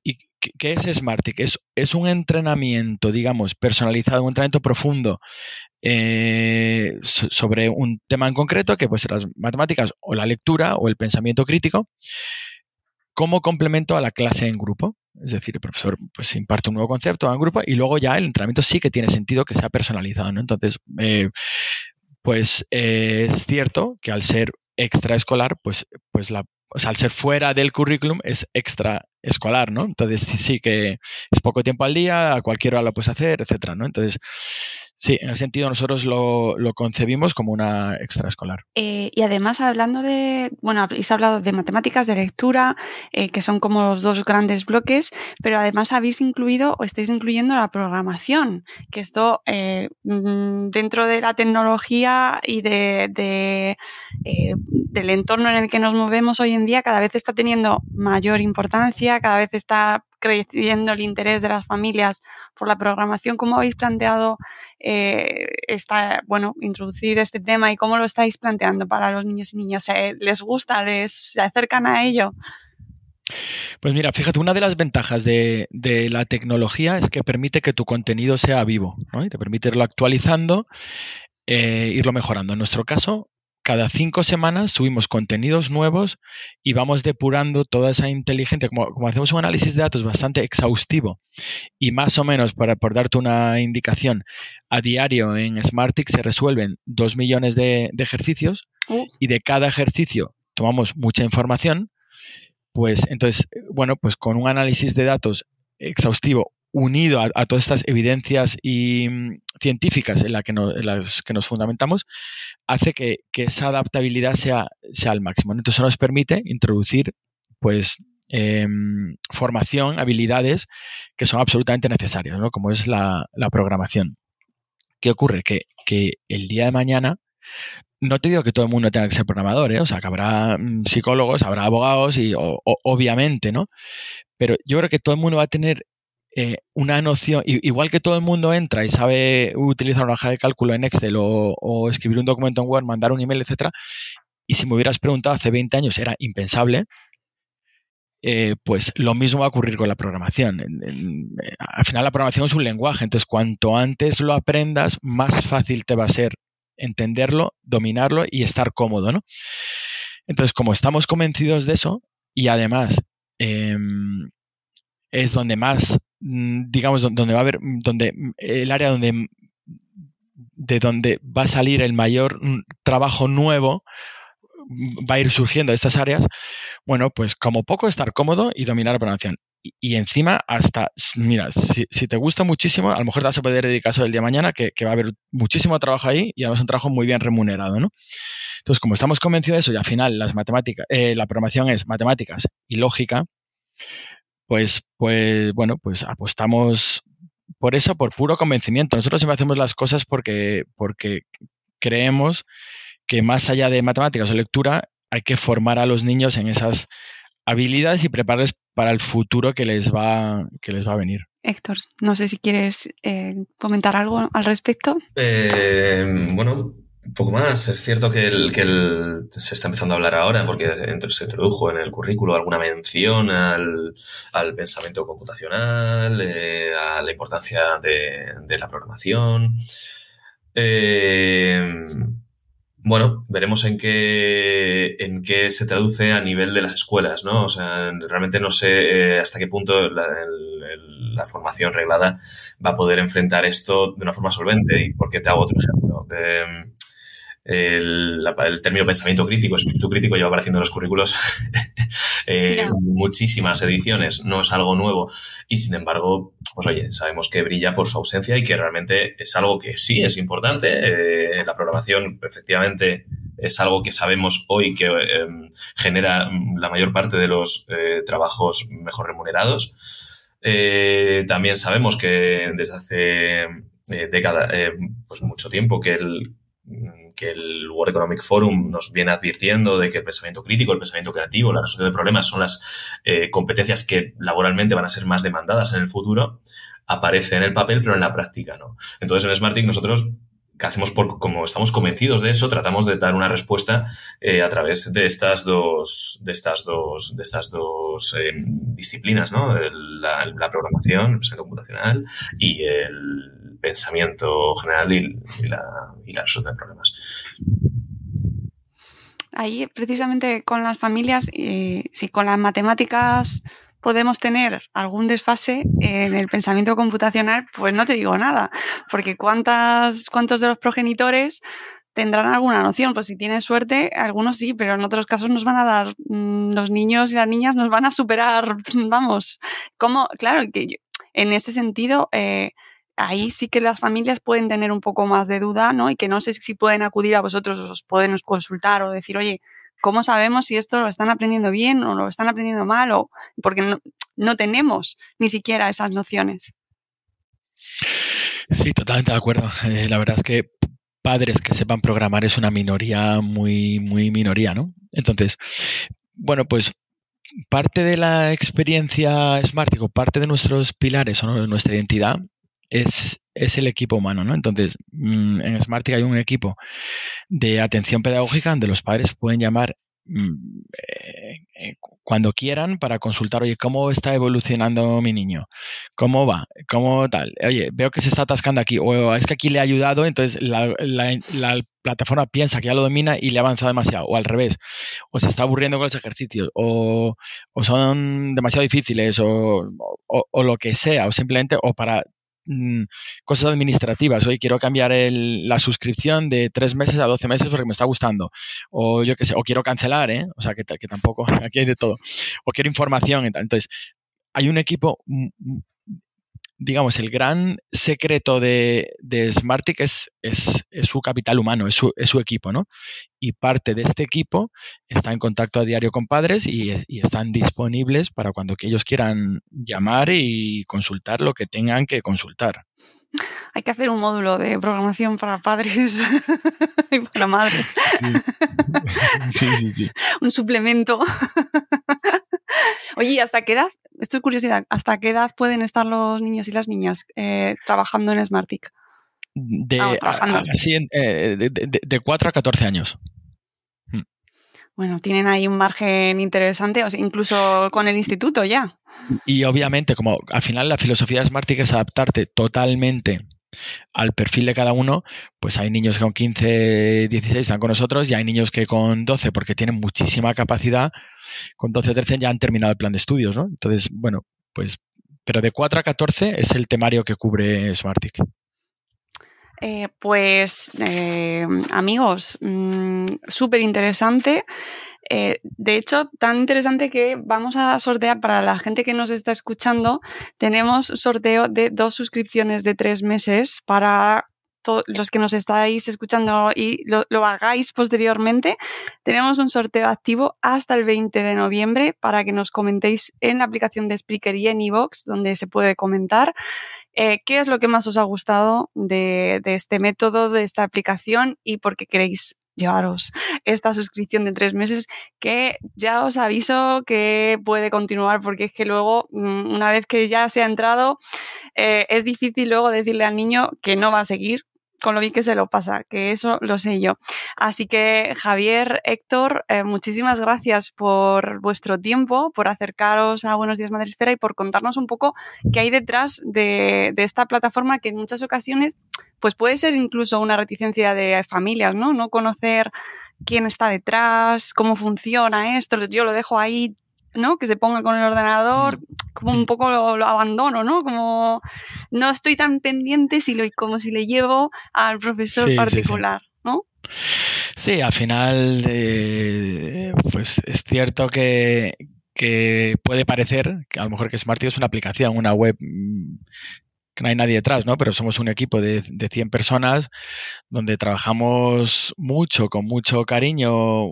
¿qué es Smartick? Es, es un entrenamiento, digamos, personalizado, un entrenamiento profundo eh, sobre un tema en concreto, que puede ser las matemáticas o la lectura o el pensamiento crítico, como complemento a la clase en grupo. Es decir, el profesor pues, imparte un nuevo concepto en grupo y luego ya el entrenamiento sí que tiene sentido que sea personalizado. ¿no? Entonces, eh, pues eh, es cierto que al ser extraescolar, pues, pues la, al ser fuera del currículum es extra escolar, ¿no? Entonces sí, que es poco tiempo al día, a cualquier hora lo puedes hacer, etcétera, ¿no? Entonces, sí, en ese sentido nosotros lo, lo concebimos como una extraescolar. Eh, y además, hablando de, bueno, habéis hablado de matemáticas, de lectura, eh, que son como los dos grandes bloques, pero además habéis incluido o estáis incluyendo la programación, que esto eh, mm, dentro de la tecnología y de, de, del entorno en el que nos movemos hoy en día cada vez está teniendo mayor importancia, cada vez está creciendo el interés de las familias por la programación. ¿Cómo habéis planteado eh, esta, bueno, introducir este tema y cómo lo estáis planteando para los niños y niñas? ¿Se- ¿Les gusta? ¿Les se acercan a ello? Pues mira, fíjate, una de las ventajas de, de la tecnología es que permite que tu contenido sea vivo, ¿no? Y te permite irlo actualizando, eh, irlo mejorando. En nuestro caso, cada cinco semanas subimos contenidos nuevos y vamos depurando toda esa inteligencia. Como, como hacemos un análisis de datos bastante exhaustivo y más o menos, para, por darte una indicación, a diario en Smartix se resuelven dos millones de, de ejercicios Uh. y de cada ejercicio tomamos mucha información, pues entonces, bueno, pues con un análisis de datos exhaustivo unido a, todas estas evidencias y, mm, científicas en, las que nos fundamentamos, hace que, esa adaptabilidad sea, sea al máximo. Entonces, eso nos permite introducir, pues, em, formación, habilidades que son absolutamente necesarias, ¿no? como es la, programación. ¿Qué ocurre? Que, que el día de mañana no te digo que todo el mundo tenga que ser programador, ¿eh? o sea, que habrá mm, psicólogos, habrá abogados y obviamente, ¿no? Pero yo creo que todo el mundo va a tener eh, una noción, igual que todo el mundo entra y sabe utilizar una hoja de cálculo en Excel o, escribir un documento en Word, mandar un email, etcétera, y si me hubieras preguntado hace 20 años era impensable, eh, pues lo mismo va a ocurrir con la programación. Eh, al final la programación es un lenguaje, entonces cuanto antes lo aprendas, más fácil te va a ser entenderlo, dominarlo y estar cómodo, ¿no? Entonces, como estamos convencidos de eso, y además em, es donde más, digamos, don- donde va a haber, mm, donde mm, el área donde mm, de donde va a salir el mayor mm, trabajo nuevo, mm, va a ir surgiendo de estas áreas, bueno, pues como poco estar cómodo y dominar la programación. Y, encima, hasta, mira, si, te gusta muchísimo, a lo mejor te vas a poder dedicar eso el día de mañana, que, que va a haber muchísimo trabajo ahí y además un trabajo muy bien remunerado, ¿no? Entonces, como estamos convencidos de eso y al final las matemáticas, eh, la programación es matemáticas y lógica, pues, pues, bueno, pues apostamos por eso, por puro convencimiento. Nosotros siempre hacemos las cosas porque, porque creemos que más allá de matemáticas o lectura, hay que formar a los niños en esas habilidades y prepararles para el futuro que les va, que les va a venir. Héctor, no sé si quieres eh, comentar algo al respecto. Eh, bueno, poco más. Es cierto que, el, que el- se está empezando a hablar ahora porque se introdujo en el currículo alguna mención al, al pensamiento computacional, eh, a la importancia de, la programación. Eh, bueno, veremos en qué, en qué se traduce a nivel de las escuelas, ¿no? O sea, realmente no sé eh, hasta qué punto la, formación reglada va a poder enfrentar esto de una forma solvente. ¿Y por qué te hago otro ejemplo? El, el término pensamiento crítico, espíritu crítico lleva apareciendo en los currículos eh, muchísimas ediciones, no es algo nuevo y sin embargo, pues oye, sabemos que brilla por su ausencia y que realmente es algo que sí es importante. Eh, la programación efectivamente es algo que sabemos hoy que eh, genera la mayor parte de los eh, trabajos mejor remunerados. Eh, también sabemos que desde hace eh, décadas, eh, pues mucho tiempo que el, que el World Economic Forum nos viene advirtiendo de que el pensamiento crítico, el pensamiento creativo, la resolución de problemas son las eh, competencias que laboralmente van a ser más demandadas en el futuro, aparece en el papel, pero en la práctica no. Entonces en Smartic nosotros hacemos por, como estamos convencidos de eso, tratamos de dar una respuesta eh, a través de estas dos, de estas dos, de estas dos eh, disciplinas, ¿no? La, programación, el pensamiento computacional y el pensamiento general y, la, resolución de problemas. Ahí, precisamente con las familias, eh, con las matemáticas podemos tener algún desfase en el pensamiento computacional, pues no te digo nada, porque cuántas, cuántos de los progenitores tendrán alguna noción. Pues si tienes suerte, algunos sí, pero en otros casos nos van a dar, mm, los niños y las niñas nos van a superar, vamos, como, claro, que en ese sentido, eh, ahí sí que las familias pueden tener un poco más de duda, ¿no? Y que no sé si pueden acudir a vosotros, os pueden consultar o decir, oye, ¿cómo sabemos si esto lo están aprendiendo bien o lo están aprendiendo mal? O, porque no, no tenemos ni siquiera esas nociones. Sí, totalmente de acuerdo. Eh, la verdad es que padres que sepan programar es una minoría muy, muy minoría, ¿no? Entonces, bueno, pues parte de la experiencia Smart, parte de nuestros pilares o de nuestra identidad es, es, el equipo humano, ¿no? Entonces, mm, en Smartic hay un equipo de atención pedagógica donde los padres pueden llamar mm, eh, eh, cuando quieran para consultar, oye, ¿cómo está evolucionando mi niño? ¿Cómo va? ¿Cómo tal? Oye, veo que se está atascando aquí, o es que aquí le ha ayudado, entonces la, plataforma piensa que ya lo domina y le ha avanzado demasiado, o al revés, o se está aburriendo con los ejercicios, o, son demasiado difíciles, o, o, lo que sea, o simplemente, o para Mm, cosas administrativas. Hoy quiero cambiar la suscripción de tres meses a 12 meses porque me está gustando. O yo qué sé, o quiero cancelar, ¿eh? O sea, que, que tampoco, aquí hay de todo. O quiero información. Entonces, hay un equipo digamos, el gran secreto de, de es, es, su capital humano, es su, es su, equipo, ¿no? Y parte de este equipo está en contacto a diario con padres y, están disponibles para cuando ellos quieran llamar y consultar lo que tengan que consultar. Hay que hacer un módulo de programación para padres y para madres. Sí, sí, sí. un suplemento. Oye, ¿hasta qué edad esto es curiosidad, ¿hasta qué edad pueden estar los niños y las niñas eh, trabajando en Smartic? De, eh, de, 4 a 14 años. Hmm. Bueno, tienen ahí un margen interesante, o incluso con el instituto ya. Y obviamente, como al final la filosofía de Smartic es adaptarte totalmente al perfil de cada uno, pues hay niños que con 15, 16 están con nosotros y hay niños que con 12, porque tienen muchísima capacidad, con 12 o 13 ya han terminado el plan de estudios, ¿no? Entonces, bueno, pues, pero de 4 a 14 es el temario que cubre Smartic. Eh, pues eh, amigos, mm, súper interesante. Eh, de hecho, tan interesante que vamos a sortear para la gente que nos está escuchando, tenemos sorteo de dos suscripciones de tres meses para los que nos estáis escuchando y lo, hagáis posteriormente, tenemos un sorteo activo hasta el 20 de noviembre para que nos comentéis en la aplicación de Spreaker y en iVoox, donde se puede comentar eh, qué es lo que más os ha gustado de, este método, de esta aplicación y por qué queréis llevaros esta suscripción de tres meses que ya os aviso que puede continuar porque es que luego mm, una vez que ya se ha entrado eh, es difícil luego decirle al niño que no va a seguir con lo bien que se lo pasa, que eso lo sé yo. Así que Javier, Héctor, eh, muchísimas gracias por vuestro tiempo, por acercaros a Buenos Días Madre Esfera y por contarnos un poco qué hay detrás de, de esta plataforma que en muchas ocasiones pues puede ser incluso una reticencia de familias, ¿no? No conocer quién está detrás, cómo funciona esto, yo lo dejo ahí, ¿no? Que se ponga con el ordenador, mm. como un poco lo, abandono, ¿no? Como no estoy tan pendiente si lo, como si le llevo al profesor particular, ¿no? Sí, al final, eh, pues es cierto que, que puede parecer que a lo mejor que Smarty es una aplicación, una web mm, que no hay nadie detrás, ¿no? Pero somos un equipo de, de 100 personas donde trabajamos mucho, con mucho cariño,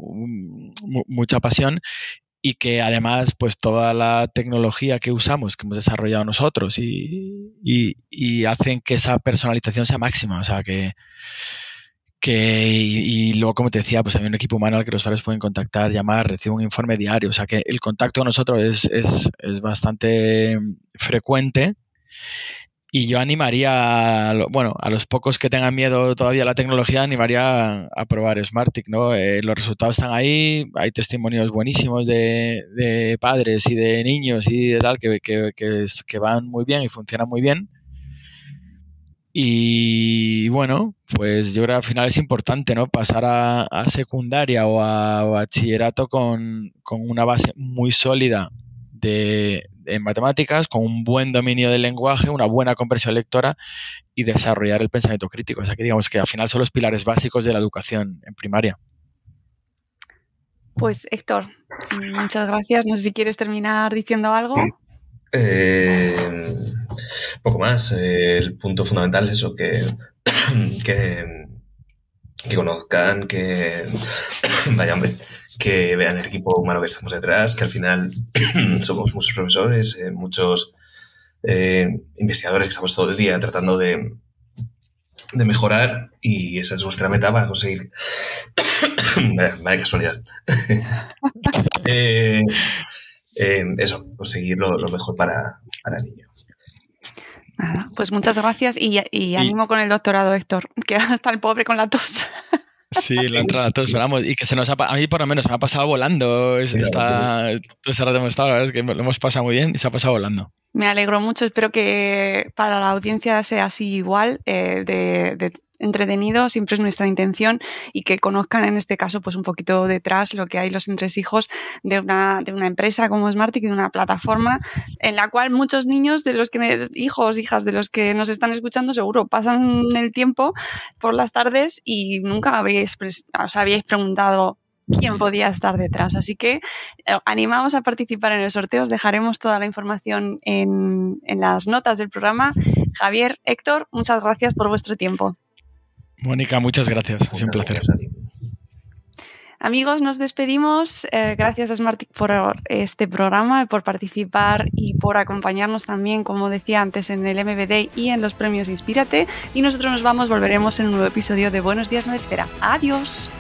mucha pasión y que además pues toda la tecnología que usamos, que hemos desarrollado nosotros y, y, hacen que esa personalización sea máxima, o sea que, que y, luego como te decía pues hay un equipo humano al que los usuarios pueden contactar, llamar, reciben un informe diario, o sea que el contacto con nosotros es, es, es bastante frecuente y yo animaría, a, bueno, a los pocos que tengan miedo todavía a la tecnología, animaría a, probar Smartic, ¿no? Eh, los resultados están ahí, hay testimonios buenísimos de, padres y de niños y de tal que, que, que, van muy bien y funcionan muy bien. Y bueno, pues yo creo que al final es importante, ¿no? Pasar a, secundaria o a, bachillerato con, con una base muy sólida de, en matemáticas, con un buen dominio del lenguaje, una buena comprensión lectora y desarrollar el pensamiento crítico. O sea que digamos que al final son los pilares básicos de la educación en primaria. Pues Héctor, muchas gracias. No sé si quieres terminar diciendo algo. Eh, poco más. Eh, el punto fundamental es eso, que, que, que conozcan, que vaya hombre, que vean el equipo humano que estamos detrás, que al final somos muchos profesores, eh, muchos eh, investigadores que estamos todo el día tratando de, de mejorar y esa es nuestra meta para conseguir. vaya, vaya casualidad. Eh, eh, eso, conseguir lo, lo mejor para, para el niño. Nada, pues muchas gracias y, y ánimo con el doctorado, Héctor, que hasta el pobre con la tos. Sí, la entrada a todos esperamos. Y que se nos ha, a mí por lo menos se me ha pasado volando. Sí, está, todo ese rato hemos estado, la verdad es que lo hemos pasado muy bien y se ha pasado volando. Me alegro mucho, espero que para la audiencia sea así igual, eh, de, de entretenido, siempre es nuestra intención y que conozcan en este caso pues un poquito detrás lo que hay los entresijos de una, de una empresa como Smartick, de una plataforma en la cual muchos niños de los que, hijos, hijas de los que nos están escuchando seguro pasan el tiempo por las tardes y nunca habríais, os habíais preguntado quién podía estar detrás. Así que eh, animamos a participar en el sorteo. Os dejaremos toda la información en, en las notas del programa. Javier, Héctor, muchas gracias por vuestro tiempo. Mónica, muchas gracias. Ha sido un placer. gracias a ti. Amigos, nos despedimos. Eh, gracias a Smartick por este programa, por participar y por acompañarnos también, como decía antes, en el MBD y en los premios Inspírate. Y nosotros nos vamos, volveremos en un nuevo episodio de Buenos Días Nueva Esfera. Adiós.